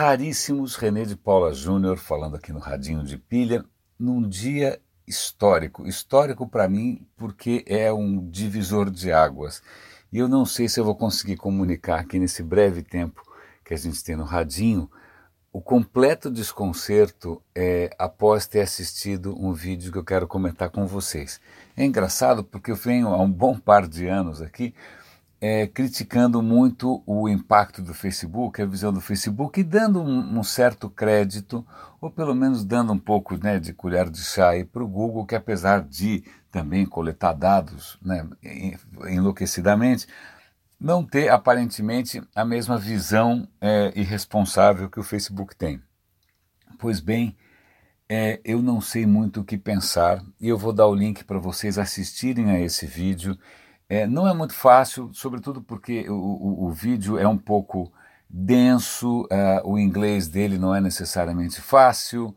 raríssimos, René de Paula Júnior falando aqui no Radinho de Pilha, num dia histórico. Histórico para mim porque é um divisor de águas. E eu não sei se eu vou conseguir comunicar aqui nesse breve tempo que a gente tem no Radinho o completo desconcerto é, após ter assistido um vídeo que eu quero comentar com vocês. É engraçado porque eu venho há um bom par de anos aqui é, criticando muito o impacto do Facebook, a visão do Facebook, e dando um, um certo crédito, ou pelo menos dando um pouco né, de colher de chá para o Google, que apesar de também coletar dados né, enlouquecidamente, não ter aparentemente a mesma visão é, irresponsável que o Facebook tem. Pois bem, é, eu não sei muito o que pensar e eu vou dar o link para vocês assistirem a esse vídeo é, não é muito fácil, sobretudo porque o, o, o vídeo é um pouco denso, uh, o inglês dele não é necessariamente fácil,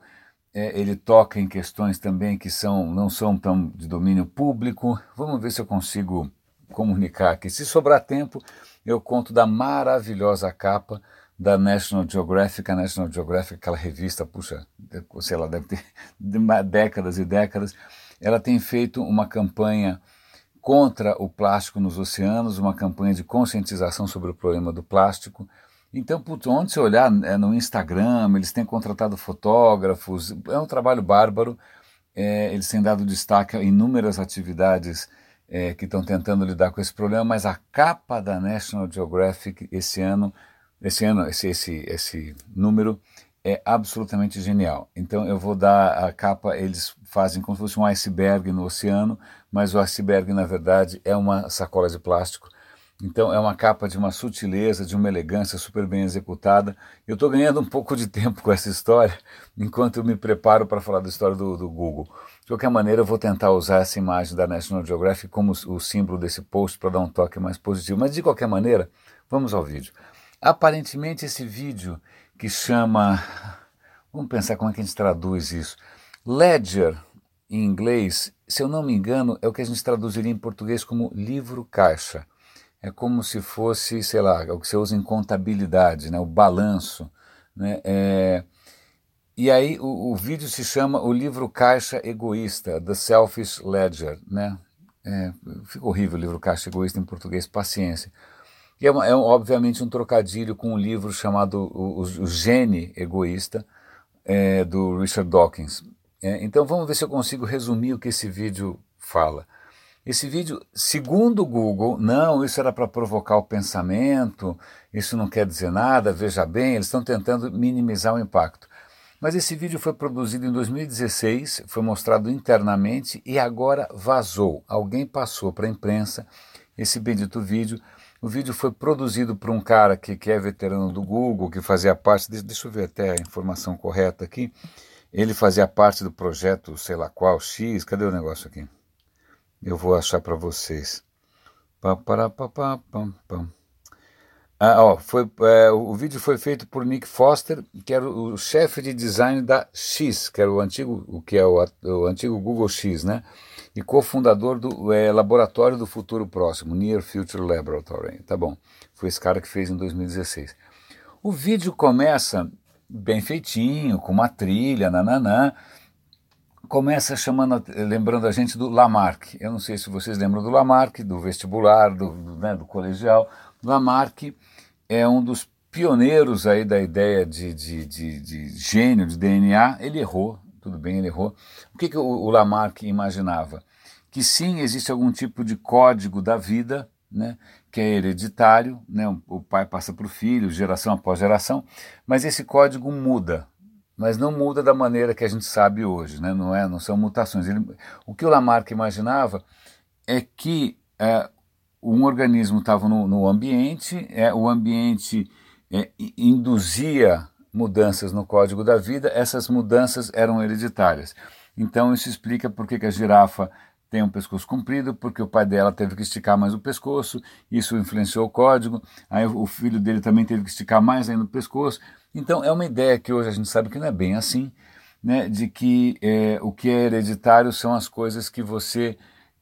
é, ele toca em questões também que são, não são tão de domínio público. Vamos ver se eu consigo comunicar aqui. Se sobrar tempo, eu conto da maravilhosa capa da National Geographic, a National Geographic, aquela revista, puxa, sei lá, deve ter décadas e décadas, ela tem feito uma campanha contra o plástico nos oceanos, uma campanha de conscientização sobre o problema do plástico. Então, putz, onde você olhar é, no Instagram, eles têm contratado fotógrafos, é um trabalho bárbaro. É, eles têm dado destaque a inúmeras atividades é, que estão tentando lidar com esse problema, mas a capa da National Geographic esse ano, esse ano, esse, esse, esse número é absolutamente genial. Então eu vou dar a capa, eles fazem como se fosse um iceberg no oceano, mas o iceberg na verdade é uma sacola de plástico. Então é uma capa de uma sutileza, de uma elegância super bem executada. Eu estou ganhando um pouco de tempo com essa história, enquanto eu me preparo para falar da história do, do, Google. De qualquer maneira, eu vou tentar usar essa imagem da National Geographic como o símbolo desse post para dar um toque mais positivo. Mas de qualquer maneira, vamos ao vídeo. Aparentemente esse vídeo que chama. Vamos pensar como é que a gente traduz isso. Ledger, em inglês, se eu não me engano, é o que a gente traduziria em português como livro-caixa. É como se fosse, sei lá, o que você usa em contabilidade, né? o balanço. Né? É... E aí o, o, vídeo se chama O Livro Caixa Egoísta, The Selfish Ledger. Né? É, fica horrível o livro Caixa Egoísta em português, paciência. E é, é obviamente um trocadilho com um livro chamado O, o Gene Egoísta, é, do Richard Dawkins. É, então vamos ver se eu consigo resumir o que esse vídeo fala. Esse vídeo, segundo o Google, não, isso era para provocar o pensamento, isso não quer dizer nada, veja bem, eles estão tentando minimizar o impacto. Mas esse vídeo foi produzido em 2016, foi mostrado internamente e agora vazou. Alguém passou para a imprensa esse bendito vídeo o vídeo foi produzido por um cara que, que é veterano do Google, que fazia parte, deixa, deixa eu ver até a informação correta aqui, ele fazia parte do projeto, sei lá qual, X, cadê o negócio aqui? Eu vou achar para vocês. Pá, pará, pá, pá, pam, pam. Ah, ó, foi, é, o vídeo foi feito por Nick Foster, que era o, chefe de design da X, que era o antigo, o que é o, o antigo Google X, né? e cofundador do é, Laboratório do Futuro Próximo, Near Future Laboratory. Tá bom, foi esse cara que fez em 2016. O vídeo começa bem feitinho, com uma trilha, nananã, começa chamando, lembrando a gente do Lamarck. Eu não sei se vocês lembram do Lamarck, do vestibular, do, do, né, do colegial. Lamarck é um dos pioneiros aí da ideia de, de, de, de gênio, de DNA. Ele errou, tudo bem, ele errou. O que, que o, o Lamarck imaginava? Que sim, existe algum tipo de código da vida, né, que é hereditário, né, o pai passa para o filho, geração após geração, mas esse código muda, mas não muda da maneira que a gente sabe hoje, né, não, é, não são mutações. Ele, o que o Lamarck imaginava é que é, um organismo estava no, no, ambiente, é, o ambiente é, induzia mudanças no código da vida, essas mudanças eram hereditárias. Então isso explica por que a girafa tem um pescoço comprido, porque o pai dela teve que esticar mais o pescoço, isso influenciou o código, aí o filho dele também teve que esticar mais ainda o pescoço. Então é uma ideia que hoje a gente sabe que não é bem assim, né, de que é, o que é hereditário são as coisas que você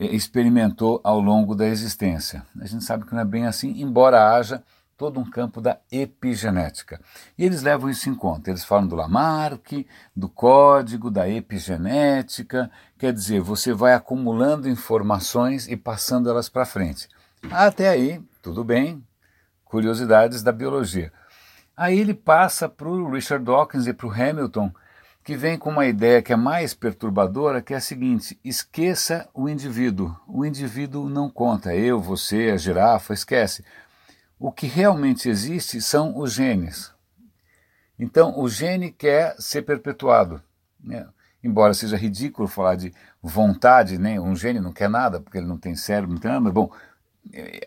experimentou ao longo da existência. A gente sabe que não é bem assim, embora haja todo um campo da epigenética. E eles levam isso em conta. Eles falam do Lamarck, do código, da epigenética. Quer dizer, você vai acumulando informações e passando elas para frente. Até aí, tudo bem, curiosidades da biologia. Aí ele passa para o Richard Dawkins e para o Hamilton, que vem com uma ideia que é mais perturbadora, que é a seguinte: esqueça o indivíduo. O indivíduo não conta. Eu, você, a girafa, esquece. O que realmente existe são os genes. Então, o gene quer ser perpetuado. Né? Embora seja ridículo falar de vontade, né? um gene não quer nada, porque ele não tem cérebro, não tem nada, bom,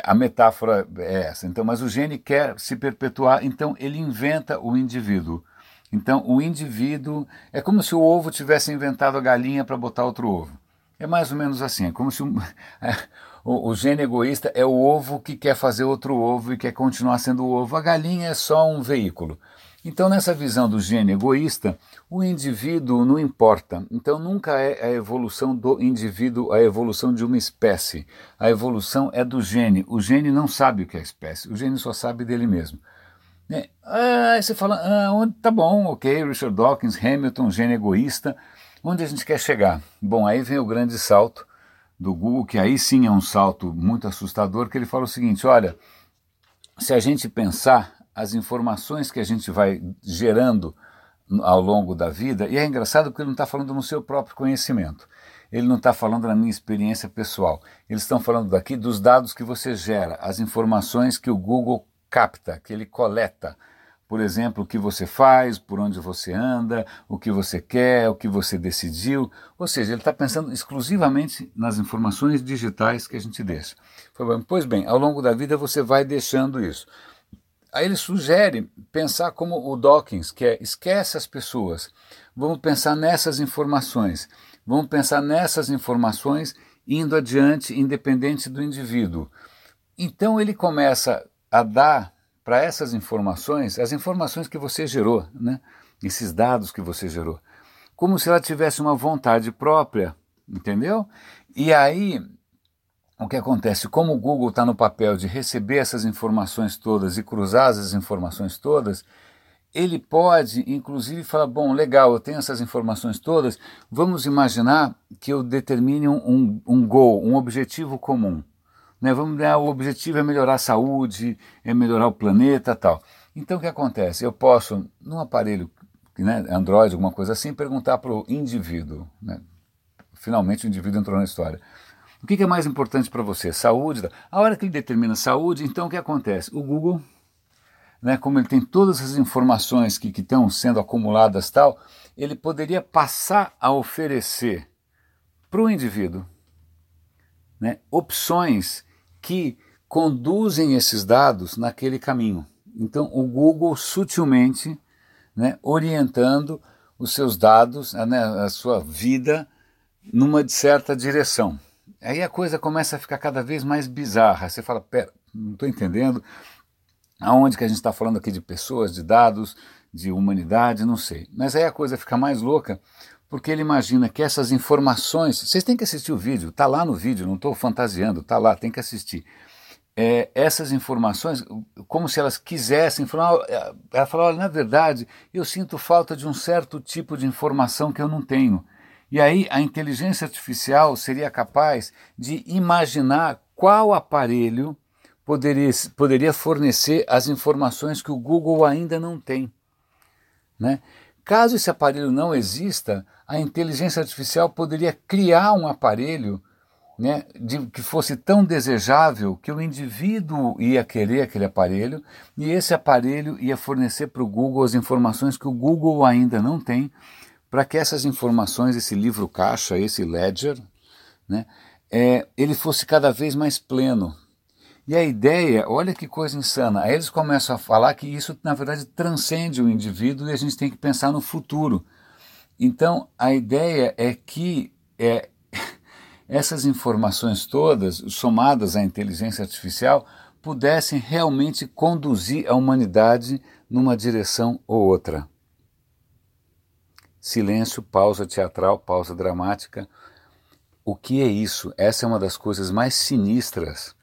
a metáfora é essa. Então, mas o gene quer se perpetuar, então ele inventa o indivíduo. Então, o indivíduo é como se o ovo tivesse inventado a galinha para botar outro ovo. É mais ou menos assim. É como se um, é, o, o gene egoísta é o ovo que quer fazer outro ovo e quer continuar sendo o ovo. A galinha é só um veículo. Então, nessa visão do gene egoísta, o indivíduo não importa. Então, nunca é a evolução do indivíduo a evolução de uma espécie. A evolução é do gene. O gene não sabe o que é espécie, o gene só sabe dele mesmo. Né? Ah, você fala, ah, onde, tá bom, ok, Richard Dawkins, Hamilton, gene egoísta. Onde a gente quer chegar? Bom, aí vem o grande salto do Google, que aí sim é um salto muito assustador, que ele fala o seguinte: olha, se a gente pensar as informações que a gente vai gerando ao longo da vida, e é engraçado porque ele não está falando no seu próprio conhecimento, ele não está falando na minha experiência pessoal, eles estão falando daqui dos dados que você gera, as informações que o Google capta, que ele coleta. Por exemplo, o que você faz, por onde você anda, o que você quer, o que você decidiu. Ou seja, ele está pensando exclusivamente nas informações digitais que a gente deixa. Pois bem, ao longo da vida você vai deixando isso. Aí ele sugere pensar como o Dawkins, que é esquece as pessoas, vamos pensar nessas informações, vamos pensar nessas informações indo adiante, independente do indivíduo. Então ele começa a dar para essas informações as informações que você gerou, né? esses dados que você gerou, como se ela tivesse uma vontade própria, entendeu? E aí o que acontece? Como o Google está no papel de receber essas informações todas e cruzar essas informações todas, ele pode, inclusive, falar: bom, legal, eu tenho essas informações todas, vamos imaginar que eu determine um, um goal, um objetivo comum. Né? Vamos dar, o objetivo é melhorar a saúde, é melhorar o planeta tal. Então o que acontece? Eu posso, num aparelho né, Android, alguma coisa assim, perguntar para o indivíduo. Né? Finalmente o indivíduo entrou na história o que é mais importante para você? Saúde? A hora que ele determina saúde, então o que acontece? O Google, né, como ele tem todas as informações que, que estão sendo acumuladas tal, ele poderia passar a oferecer para o indivíduo né, opções que conduzem esses dados naquele caminho. Então, o Google sutilmente né, orientando os seus dados, né, a sua vida, numa certa direção. Aí a coisa começa a ficar cada vez mais bizarra. Você fala, pera, não estou entendendo. Aonde que a gente está falando aqui de pessoas, de dados, de humanidade, não sei. Mas aí a coisa fica mais louca, porque ele imagina que essas informações. Vocês têm que assistir o vídeo, está lá no vídeo, não estou fantasiando, está lá, tem que assistir. É, essas informações, como se elas quisessem falar, ela fala, olha, na verdade, eu sinto falta de um certo tipo de informação que eu não tenho. E aí a inteligência artificial seria capaz de imaginar qual aparelho poderia, poderia fornecer as informações que o Google ainda não tem. Né? Caso esse aparelho não exista, a inteligência artificial poderia criar um aparelho né, de, que fosse tão desejável que o indivíduo ia querer aquele aparelho e esse aparelho ia fornecer para o Google as informações que o Google ainda não tem para que essas informações, esse livro caixa, esse ledger, né, é, ele fosse cada vez mais pleno. E a ideia, olha que coisa insana, aí eles começam a falar que isso na verdade transcende o indivíduo e a gente tem que pensar no futuro. Então a ideia é que é, essas informações todas, somadas à inteligência artificial, pudessem realmente conduzir a humanidade numa direção ou outra silêncio, pausa teatral, pausa dramática. O que é isso? Essa é uma das coisas mais sinistras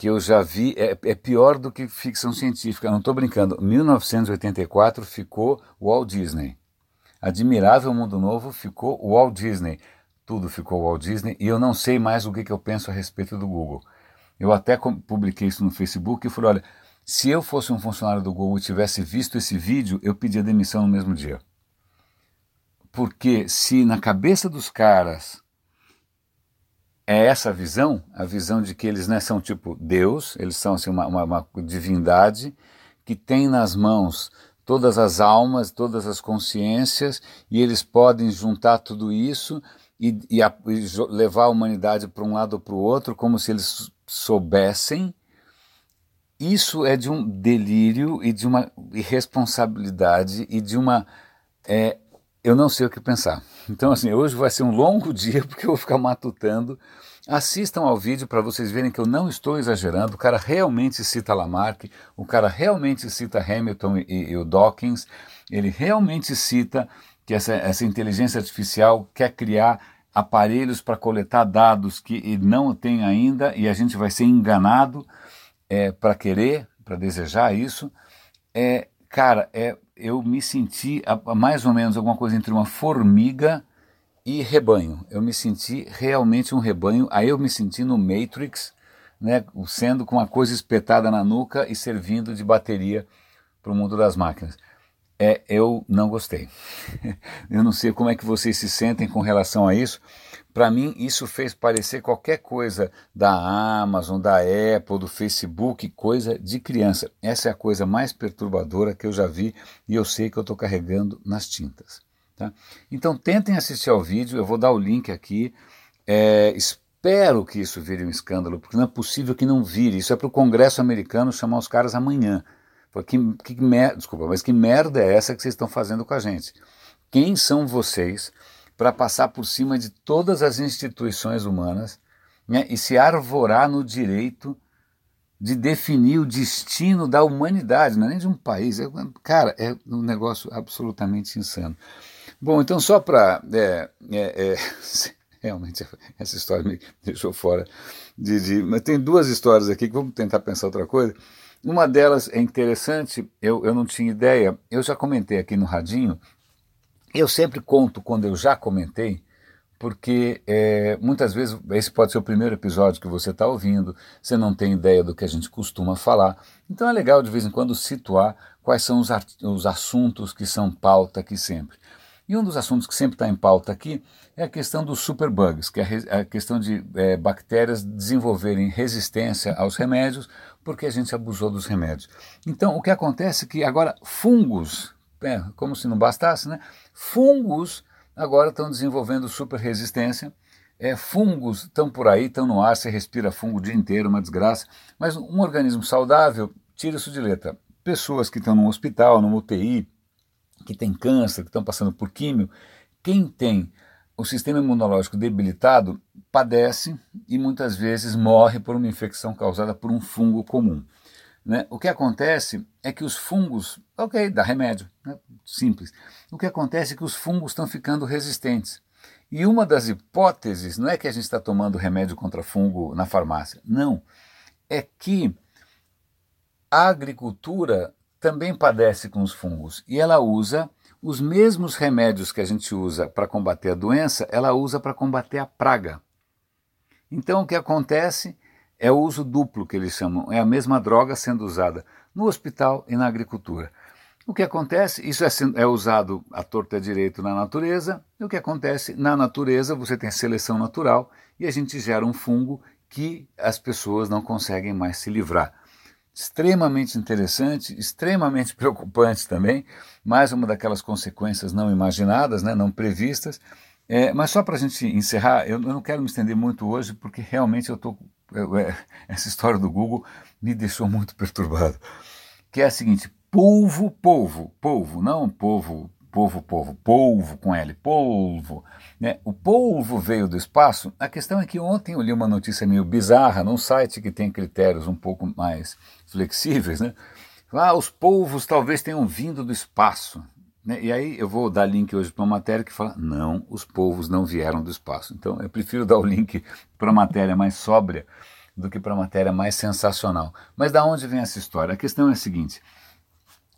que eu já vi, é, é pior do que ficção científica, não estou brincando. 1984 ficou Walt Disney. Admirável Mundo Novo ficou Walt Disney. Tudo ficou Walt Disney e eu não sei mais o que, que eu penso a respeito do Google. Eu até publiquei isso no Facebook e falei: olha, se eu fosse um funcionário do Google e tivesse visto esse vídeo, eu pedia demissão no mesmo dia. Porque se na cabeça dos caras é essa visão, a visão de que eles né, são tipo Deus, eles são assim, uma, uma, uma divindade que tem nas mãos todas as almas, todas as consciências, e eles podem juntar tudo isso e, e, a, e levar a humanidade para um lado ou para o outro, como se eles soubessem. Isso é de um delírio e de uma irresponsabilidade e de uma. É, eu não sei o que pensar. Então, assim, hoje vai ser um longo dia porque eu vou ficar matutando. Assistam ao vídeo para vocês verem que eu não estou exagerando. O cara realmente cita Lamarck, o cara realmente cita Hamilton e, e o Dawkins, ele realmente cita que essa, essa inteligência artificial quer criar aparelhos para coletar dados que não tem ainda e a gente vai ser enganado é, para querer, para desejar isso. É, cara, é, eu me senti a, mais ou menos alguma coisa entre uma formiga e rebanho. Eu me senti realmente um rebanho. Aí eu me senti no Matrix, né, sendo com uma coisa espetada na nuca e servindo de bateria para o mundo das máquinas. É, eu não gostei. eu não sei como é que vocês se sentem com relação a isso. Para mim, isso fez parecer qualquer coisa da Amazon, da Apple, do Facebook, coisa de criança. Essa é a coisa mais perturbadora que eu já vi e eu sei que eu estou carregando nas tintas. Tá? Então tentem assistir ao vídeo, eu vou dar o link aqui. É, espero que isso vire um escândalo, porque não é possível que não vire. Isso é para o Congresso americano chamar os caras amanhã. Que, que mer... Desculpa, mas que merda é essa que vocês estão fazendo com a gente? Quem são vocês para passar por cima de todas as instituições humanas né, e se arvorar no direito de definir o destino da humanidade, não é nem de um país? É, cara, é um negócio absolutamente insano. Bom, então só para. É, é, é, realmente, essa história me deixou fora de, de. Mas tem duas histórias aqui que vamos tentar pensar outra coisa. Uma delas é interessante, eu, eu não tinha ideia, eu já comentei aqui no Radinho, eu sempre conto quando eu já comentei, porque é, muitas vezes esse pode ser o primeiro episódio que você está ouvindo, você não tem ideia do que a gente costuma falar, então é legal de vez em quando situar quais são os, os assuntos que são pauta aqui sempre. E um dos assuntos que sempre está em pauta aqui é a questão dos superbugs, que é a questão de é, bactérias desenvolverem resistência aos remédios porque a gente abusou dos remédios. Então, o que acontece é que agora fungos, é, como se não bastasse, né? Fungos agora estão desenvolvendo super resistência. É, fungos estão por aí, estão no ar, você respira fungo o dia inteiro, uma desgraça. Mas um organismo saudável, tira isso de letra. Pessoas que estão no hospital, no UTI, que tem câncer, que estão passando por químio, quem tem o sistema imunológico debilitado padece e muitas vezes morre por uma infecção causada por um fungo comum. Né? O que acontece é que os fungos, ok, dá remédio, né? simples. O que acontece é que os fungos estão ficando resistentes. E uma das hipóteses não é que a gente está tomando remédio contra fungo na farmácia, não. É que a agricultura também padece com os fungos e ela usa os mesmos remédios que a gente usa para combater a doença, ela usa para combater a praga. Então o que acontece é o uso duplo que eles chamam, é a mesma droga sendo usada no hospital e na agricultura. O que acontece, isso é, é usado à torta e direito na natureza, e o que acontece, na natureza você tem seleção natural e a gente gera um fungo que as pessoas não conseguem mais se livrar extremamente interessante, extremamente preocupante também, mais uma daquelas consequências não imaginadas, né, não previstas. É, mas só para a gente encerrar, eu, eu, não quero me estender muito hoje, porque realmente eu estou. É, essa história do Google me deixou muito perturbado. Que é a seguinte: polvo, polvo, polvo, não polvo povo, povo, polvo com L, polvo. Né? O polvo veio do espaço. A questão é que ontem eu li uma notícia meio bizarra num site que tem critérios um pouco mais flexíveis. Né? Os polvos talvez tenham vindo do espaço. Né? E aí eu vou dar link hoje para uma matéria que fala: não, os polvos não vieram do espaço. Então eu prefiro dar o link para uma matéria mais sóbria do que para a matéria mais sensacional. Mas da onde vem essa história? A questão é a seguinte: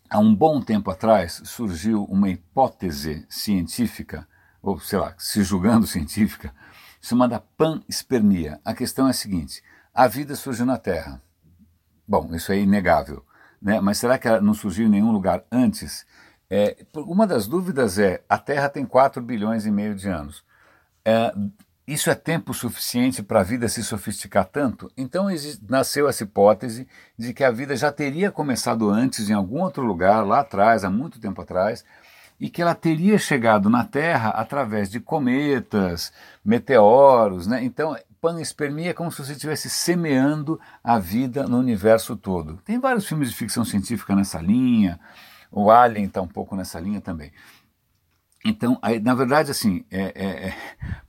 há um bom tempo atrás surgiu uma hipótese científica, ou sei lá, se julgando científica, chamada panspermia. A questão é a seguinte: a vida surgiu na Terra. Bom, isso é inegável, né? mas será que ela não surgiu em nenhum lugar antes? É, uma das dúvidas é: a Terra tem 4 bilhões e meio de anos. É, isso é tempo suficiente para a vida se sofisticar tanto? Então nasceu essa hipótese de que a vida já teria começado antes em algum outro lugar, lá atrás, há muito tempo atrás, e que ela teria chegado na Terra através de cometas, meteoros. Né? Então, panspermia é como se você estivesse semeando a vida no universo todo. Tem vários filmes de ficção científica nessa linha, o Alien está um pouco nessa linha também. Então, aí, na verdade, assim, é, é, é,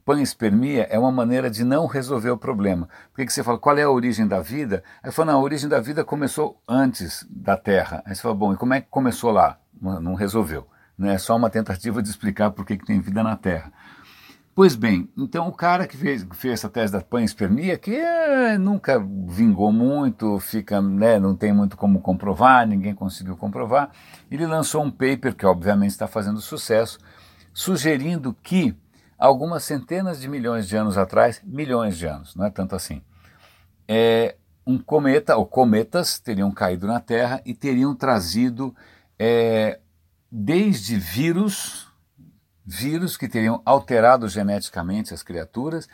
panspermia é uma maneira de não resolver o problema. Porque que você fala, qual é a origem da vida? Aí fala, não, a origem da vida começou antes da Terra. Aí você fala, bom, e como é que começou lá? Não resolveu. Né? É só uma tentativa de explicar por que, que tem vida na Terra. Pois bem, então o cara que fez, fez essa tese da panspermia, que é, nunca vingou muito, fica, né, não tem muito como comprovar, ninguém conseguiu comprovar, ele lançou um paper que obviamente está fazendo sucesso, sugerindo que algumas centenas de milhões de anos atrás, milhões de anos, não é tanto assim, é, um cometa, ou cometas, teriam caído na Terra e teriam trazido é, desde vírus, vírus que teriam alterado geneticamente as criaturas,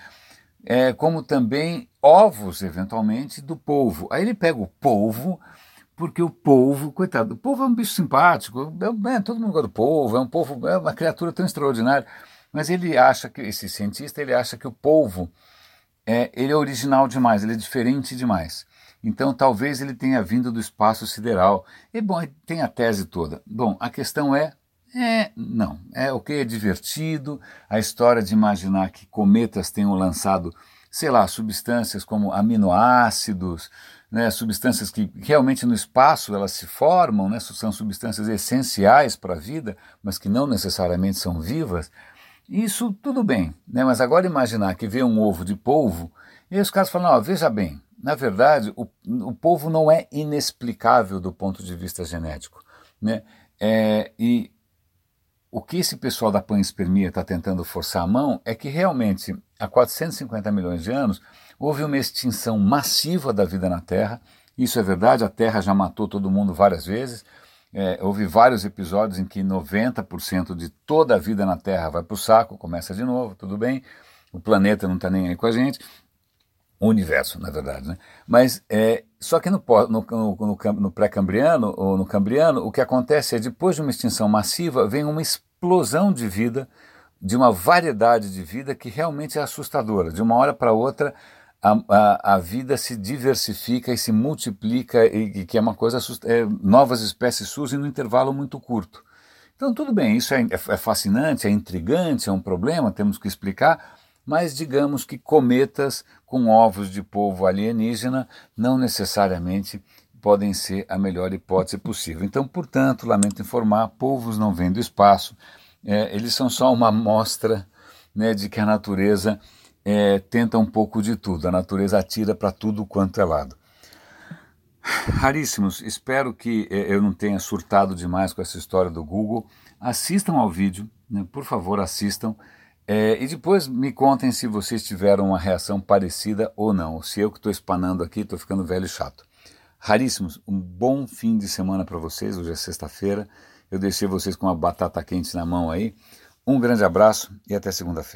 é, como também ovos, eventualmente, do polvo. Aí ele pega o polvo, porque o polvo, coitado, o polvo é um bicho simpático, é, é, todo mundo gosta do polvo, é um polvo, é uma criatura tão extraordinária, mas ele acha que, esse cientista, ele acha que o polvo, é, ele é original demais, ele é diferente demais. Então talvez ele tenha vindo do espaço sideral. E bom, tem a tese toda. Bom, a questão é é, não. É o que é divertido, a história de imaginar que cometas tenham lançado, sei lá, substâncias como aminoácidos, né, substâncias que realmente no espaço elas se formam, né, são substâncias essenciais para a vida, mas que não necessariamente são vivas. Isso tudo bem, né, mas agora imaginar que vê um ovo de polvo, e aí os caras falam, não, veja bem, na verdade o, o polvo não é inexplicável do ponto de vista genético. Né, é, e o que esse pessoal da panspermia está tentando forçar a mão é que realmente há 450 milhões de anos Houve uma extinção massiva da vida na Terra, isso é verdade, a Terra já matou todo mundo várias vezes. É, houve vários episódios em que 90% de toda a vida na Terra vai para o saco, começa de novo, tudo bem, o planeta não está nem aí com a gente, o universo, na verdade. Né? Mas é, só que no, no, no, no pré-cambriano ou no cambriano, o que acontece é depois de uma extinção massiva, vem uma explosão de vida, de uma variedade de vida que realmente é assustadora. De uma hora para outra, a, a, a, vida se diversifica e se multiplica e, e que é uma coisa é, novas espécies surgem no intervalo muito curto. Então tudo bem, isso é, é, é fascinante, é intrigante, é um problema, temos que explicar, mas digamos que cometas com ovos de polvo alienígena não necessariamente podem ser a melhor hipótese possível. Então, portanto, lamento informar, polvos não vêm do espaço, é, eles são só uma amostra né, de que a natureza é, tenta um pouco de tudo, a natureza atira para tudo quanto é lado. Raríssimos, espero que é, eu não tenha surtado demais com essa história do Google. Assistam ao vídeo, né, por favor, assistam. É, e depois me contem se vocês tiveram uma reação parecida ou não. Se eu que estou espanando aqui, estou ficando velho e chato. Raríssimos, um bom fim de semana para vocês. Hoje é sexta-feira. Eu deixei vocês com uma batata quente na mão aí. Um grande abraço e até segunda-feira.